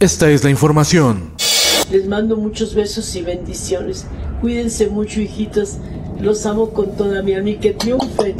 Esta es la información. Les mando muchos besos y bendiciones. Cuídense mucho, hijitos. Los amo con toda mi alma y que triunfen.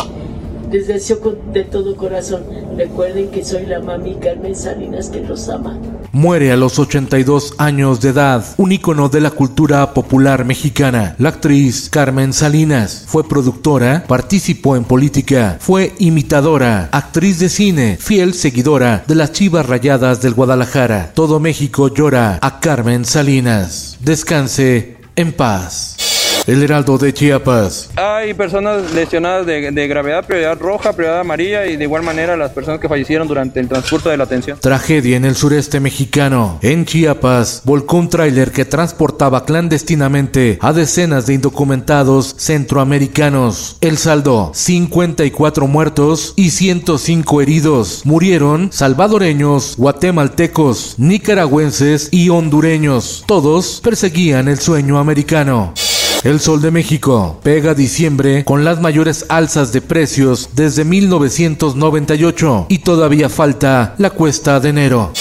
Les deseo de todo corazón. Recuerden que soy la mami Carmen Salinas que los ama. Muere a los 82 años de edad, un ícono de la cultura popular mexicana. La actriz Carmen Salinas fue productora, participó en política, fue imitadora, actriz de cine, fiel seguidora de las Chivas Rayadas del Guadalajara. Todo México llora a Carmen Salinas. Descanse en paz. El Heraldo de Chiapas. Hay personas lesionadas de, de gravedad, prioridad roja, prioridad amarilla y de igual manera las personas que fallecieron durante el transcurso de la atención. Tragedia en el sureste mexicano. En Chiapas, volcó un tráiler que transportaba clandestinamente a decenas de indocumentados centroamericanos. El saldo, 54 muertos y 105 heridos. Murieron salvadoreños, guatemaltecos, nicaragüenses y hondureños. Todos perseguían el sueño americano. El Sol de México pega diciembre con las mayores alzas de precios desde 1998 y todavía falta la cuesta de enero.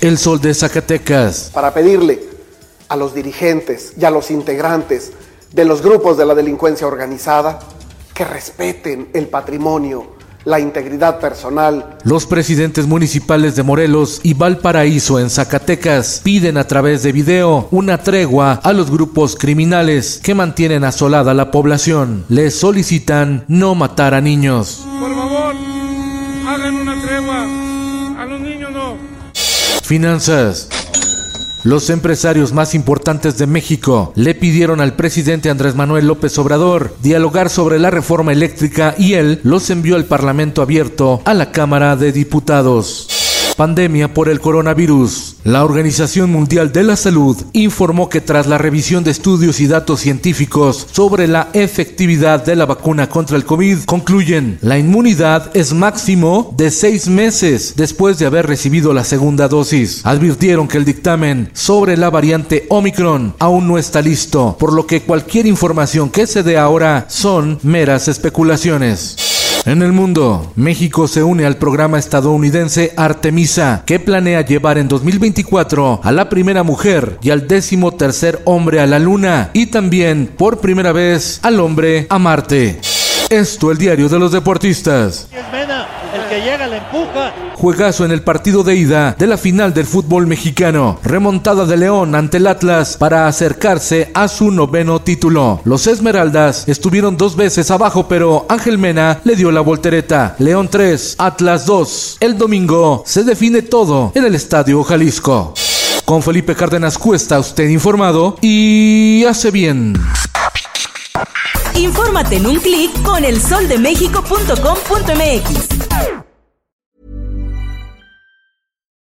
El Sol de Zacatecas para pedirle a los dirigentes y a los integrantes de los grupos de la delincuencia organizada que respeten el patrimonio, la integridad personal. Los presidentes municipales de Morelos y Valparaíso en Zacatecas piden a través de video una tregua a los grupos criminales que mantienen asolada la población. Les solicitan no matar a niños. Por favor, hagan una tregua. A los niños no. Finanzas. Los empresarios más importantes de México le pidieron al presidente Andrés Manuel López Obrador dialogar sobre la reforma eléctrica y él los envió al Parlamento abierto a la Cámara de Diputados. Pandemia por el coronavirus. La Organización Mundial de la Salud informó que tras la revisión de estudios y datos científicos sobre la efectividad de la vacuna contra el COVID, concluyen la inmunidad es máximo de seis meses después de haber recibido la segunda dosis. Advirtieron que el dictamen sobre la variante Omicron aún no está listo, por lo que cualquier información que se dé ahora son meras especulaciones. En el mundo, México se une al programa estadounidense Artemisa, que planea llevar en 2024 a la primera mujer y al décimo tercer hombre a la luna, y también, por primera vez, al hombre a Marte. Esto el diario de los deportistas. Que llega le empuja. Juegazo en el partido de ida de la final del fútbol mexicano. Remontada de León ante el Atlas para acercarse a su noveno título. Los Esmeraldas estuvieron dos veces abajo, pero Ángel Mena le dio la voltereta. León 3, Atlas 2. El domingo se define todo en el Estadio Jalisco. Con Felipe Cárdenas Cuesta, usted informado y hace bien. Infórmate en un clic con elsoldemexico.com.mx.